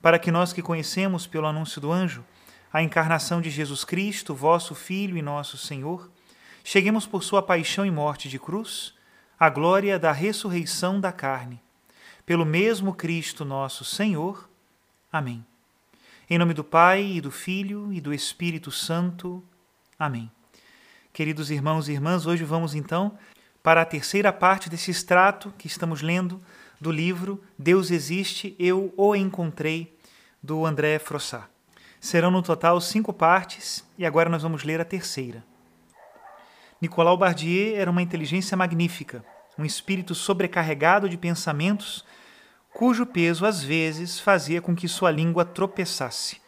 para que nós que conhecemos pelo anúncio do anjo a encarnação de Jesus Cristo, vosso Filho e nosso Senhor, cheguemos por sua paixão e morte de cruz à glória da ressurreição da carne. Pelo mesmo Cristo nosso Senhor. Amém. Em nome do Pai e do Filho e do Espírito Santo. Amém. Queridos irmãos e irmãs, hoje vamos então para a terceira parte desse extrato que estamos lendo do livro Deus Existe, Eu o Encontrei, do André Frossat. Serão no total cinco partes e agora nós vamos ler a terceira. Nicolau Bardier era uma inteligência magnífica, um espírito sobrecarregado de pensamentos cujo peso às vezes fazia com que sua língua tropeçasse.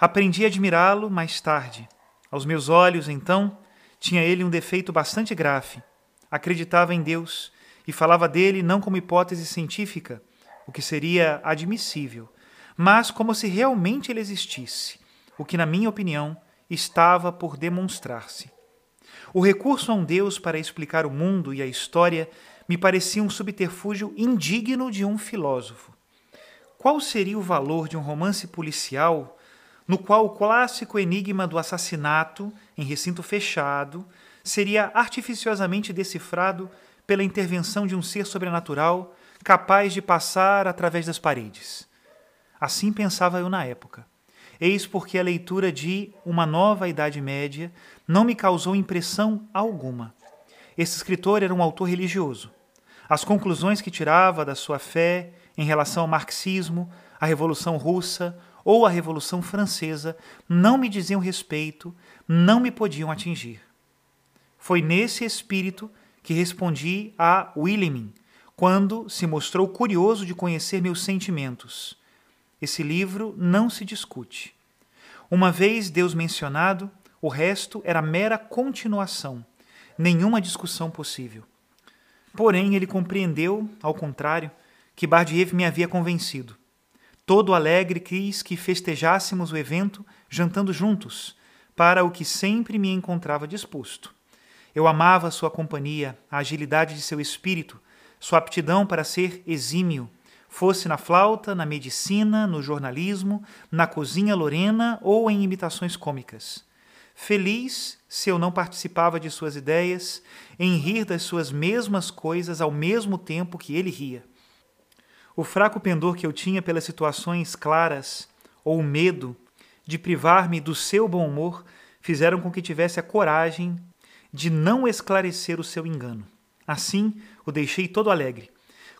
Aprendi a admirá-lo mais tarde. Aos meus olhos, então, tinha ele um defeito bastante grave. Acreditava em Deus e falava dele não como hipótese científica, o que seria admissível, mas como se realmente ele existisse, o que, na minha opinião, estava por demonstrar-se. O recurso a um Deus para explicar o mundo e a história me parecia um subterfúgio indigno de um filósofo. Qual seria o valor de um romance policial no qual o clássico enigma do assassinato em recinto fechado seria artificiosamente decifrado pela intervenção de um ser sobrenatural capaz de passar através das paredes. Assim pensava eu na época. Eis porque a leitura de Uma Nova Idade Média não me causou impressão alguma. Esse escritor era um autor religioso. As conclusões que tirava da sua fé em relação ao marxismo, à Revolução Russa ou à Revolução Francesa não me diziam respeito, não me podiam atingir. Foi nesse espírito que respondi a William quando se mostrou curioso de conhecer meus sentimentos. Esse livro não se discute. Uma vez Deus mencionado, o resto era mera continuação, nenhuma discussão possível. Porém, ele compreendeu, ao contrário, que Bardiev me havia convencido. Todo alegre quis que festejássemos o evento jantando juntos, para o que sempre me encontrava disposto. Eu amava sua companhia, a agilidade de seu espírito, sua aptidão para ser exímio, fosse na flauta, na medicina, no jornalismo, na cozinha lorena ou em imitações cômicas. Feliz se eu não participava de suas ideias, em rir das suas mesmas coisas ao mesmo tempo que ele ria. O fraco pendor que eu tinha pelas situações claras, ou o medo de privar-me do seu bom humor, fizeram com que tivesse a coragem de não esclarecer o seu engano. Assim, o deixei todo alegre.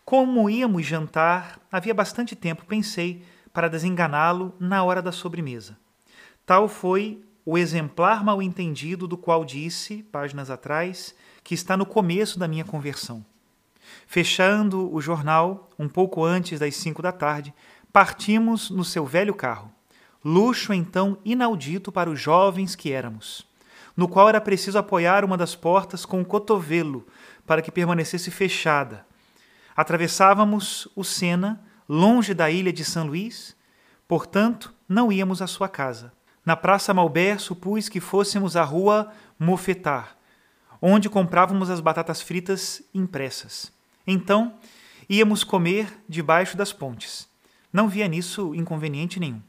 Como íamos jantar, havia bastante tempo, pensei, para desenganá-lo na hora da sobremesa. Tal foi o exemplar mal entendido do qual disse, páginas atrás, que está no começo da minha conversão. Fechando o jornal, um pouco antes das cinco da tarde, partimos no seu velho carro. Luxo então inaudito para os jovens que éramos no qual era preciso apoiar uma das portas com o cotovelo para que permanecesse fechada. Atravessávamos o Sena, longe da ilha de São Luís, portanto, não íamos à sua casa. na Praça Malber supus que fôssemos à rua Mofetar, onde comprávamos as batatas fritas impressas. Então, íamos comer debaixo das pontes. Não via nisso inconveniente nenhum.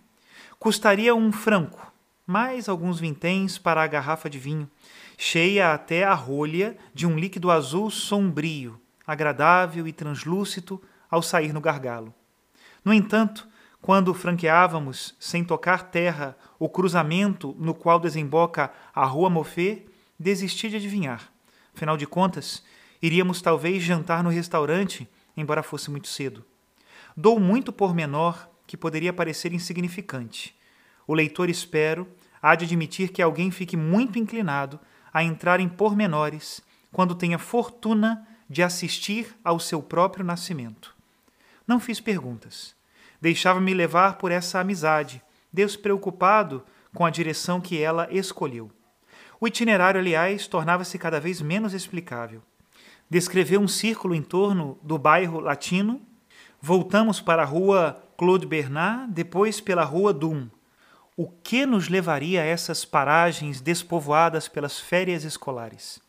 Custaria um franco, mais alguns vinténs para a garrafa de vinho, cheia até a rolha de um líquido azul sombrio, agradável e translúcido ao sair no gargalo. No entanto, quando franqueávamos, sem tocar terra, o cruzamento no qual desemboca a Rua Mofê, desisti de adivinhar. Afinal de contas, iríamos talvez jantar no restaurante, embora fosse muito cedo. Dou muito pormenor que poderia parecer insignificante. O leitor, espero, há de admitir que alguém fique muito inclinado a entrar em pormenores quando tenha fortuna de assistir ao seu próprio nascimento. Não fiz perguntas Deixava-me levar por essa amizade, despreocupado com a direção que ela escolheu. O itinerário, aliás, tornava-se cada vez menos explicável. Descreveu um círculo em torno do bairro latino, voltamos para a rua Claude Bernard, depois pela rua Dum. O que nos levaria a essas paragens despovoadas pelas férias escolares?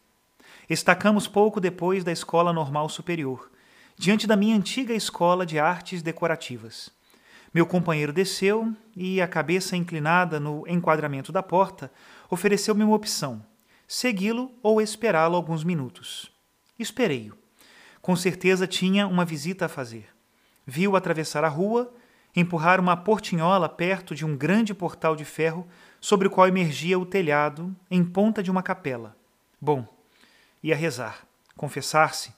Estacamos pouco depois da Escola Normal Superior, diante da minha antiga escola de artes decorativas. Meu companheiro desceu e, a cabeça inclinada no enquadramento da porta, ofereceu-me uma opção: segui-lo ou esperá-lo alguns minutos. Esperei-o. Com certeza tinha uma visita a fazer. Viu atravessar a rua, empurrar uma portinhola perto de um grande portal de ferro sobre o qual emergia o telhado em ponta de uma capela. Bom, ia rezar, confessar-se,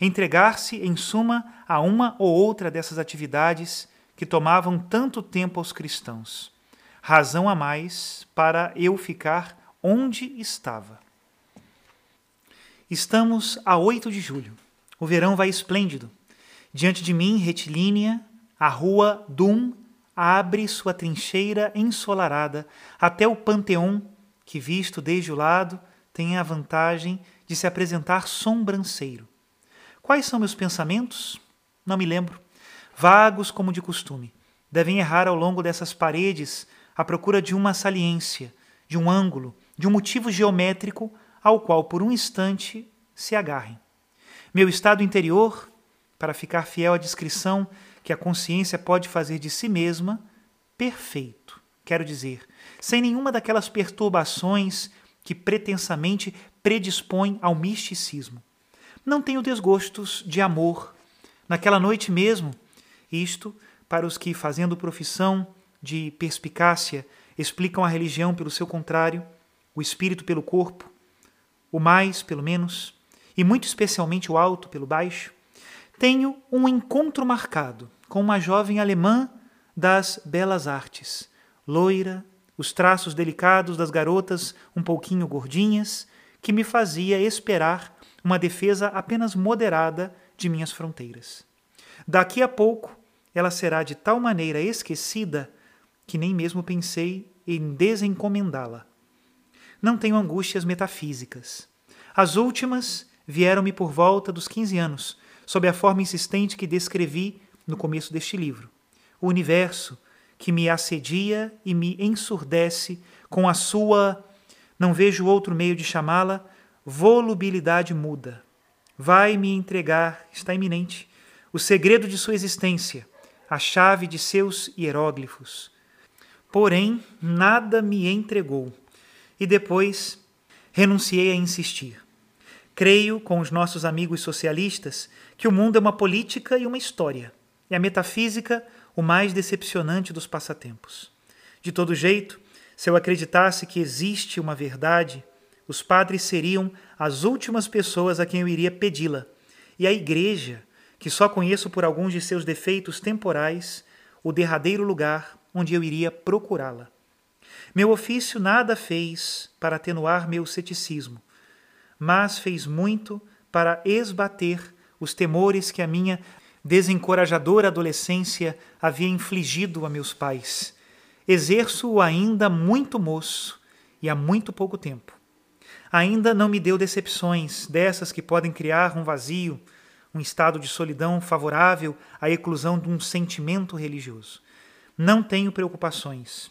entregar-se, em suma, a uma ou outra dessas atividades que tomavam tanto tempo aos cristãos. Razão a mais para eu ficar onde estava. Estamos a 8 de julho. O verão vai esplêndido. Diante de mim, retilínea, a rua Dum abre sua trincheira ensolarada até o Panteão, que, visto desde o lado, tem a vantagem de se apresentar sombranceiro. Quais são meus pensamentos? Não me lembro vagos como de costume, devem errar ao longo dessas paredes à procura de uma saliência, de um ângulo, de um motivo geométrico ao qual por um instante se agarrem. Meu estado interior, para ficar fiel à descrição que a consciência pode fazer de si mesma, perfeito, quero dizer, sem nenhuma daquelas perturbações que pretensamente predispõem ao misticismo. Não tenho desgostos de amor. Naquela noite mesmo, isto para os que, fazendo profissão de perspicácia, explicam a religião pelo seu contrário, o espírito pelo corpo, o mais pelo menos, e muito especialmente o alto pelo baixo, tenho um encontro marcado com uma jovem alemã das belas artes, loira, os traços delicados das garotas um pouquinho gordinhas, que me fazia esperar uma defesa apenas moderada de minhas fronteiras. Daqui a pouco ela será de tal maneira esquecida que nem mesmo pensei em desencomendá-la. Não tenho angústias metafísicas. As últimas vieram-me por volta dos 15 anos, sob a forma insistente que descrevi no começo deste livro. O universo que me assedia e me ensurdece com a sua, não vejo outro meio de chamá-la, volubilidade muda. Vai me entregar, está iminente, o segredo de sua existência, a chave de seus hieróglifos. Porém, nada me entregou, e depois renunciei a insistir. Creio, com os nossos amigos socialistas, que o mundo é uma política e uma história, e a metafísica o mais decepcionante dos passatempos. De todo jeito, se eu acreditasse que existe uma verdade, os padres seriam as últimas pessoas a quem eu iria pedi-la, e a Igreja que só conheço por alguns de seus defeitos temporais, o derradeiro lugar onde eu iria procurá-la. Meu ofício nada fez para atenuar meu ceticismo, mas fez muito para esbater os temores que a minha desencorajadora adolescência havia infligido a meus pais. Exerço-o ainda muito moço e há muito pouco tempo. Ainda não me deu decepções, dessas que podem criar um vazio, um estado de solidão favorável à eclusão de um sentimento religioso. Não tenho preocupações.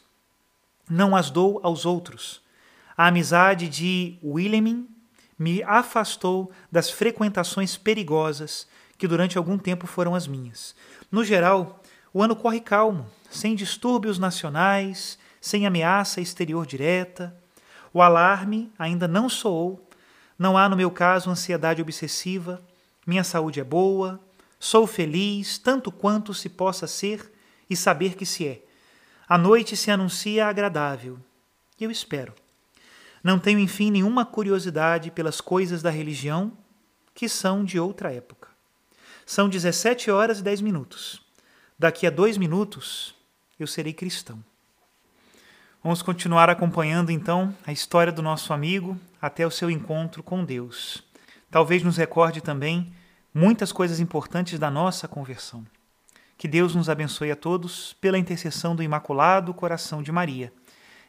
não as dou aos outros. A amizade de William me afastou das frequentações perigosas que durante algum tempo foram as minhas. No geral, o ano corre calmo, sem distúrbios nacionais, sem ameaça exterior direta. O alarme ainda não soou, não há no meu caso ansiedade obsessiva, minha saúde é boa, sou feliz tanto quanto se possa ser e saber que se é. A noite se anuncia agradável. Eu espero. Não tenho, enfim, nenhuma curiosidade pelas coisas da religião que são de outra época. São 17 horas e 10 minutos. Daqui a dois minutos eu serei cristão. Vamos continuar acompanhando então a história do nosso amigo até o seu encontro com Deus. Talvez nos recorde também muitas coisas importantes da nossa conversão. Que Deus nos abençoe a todos pela intercessão do Imaculado Coração de Maria.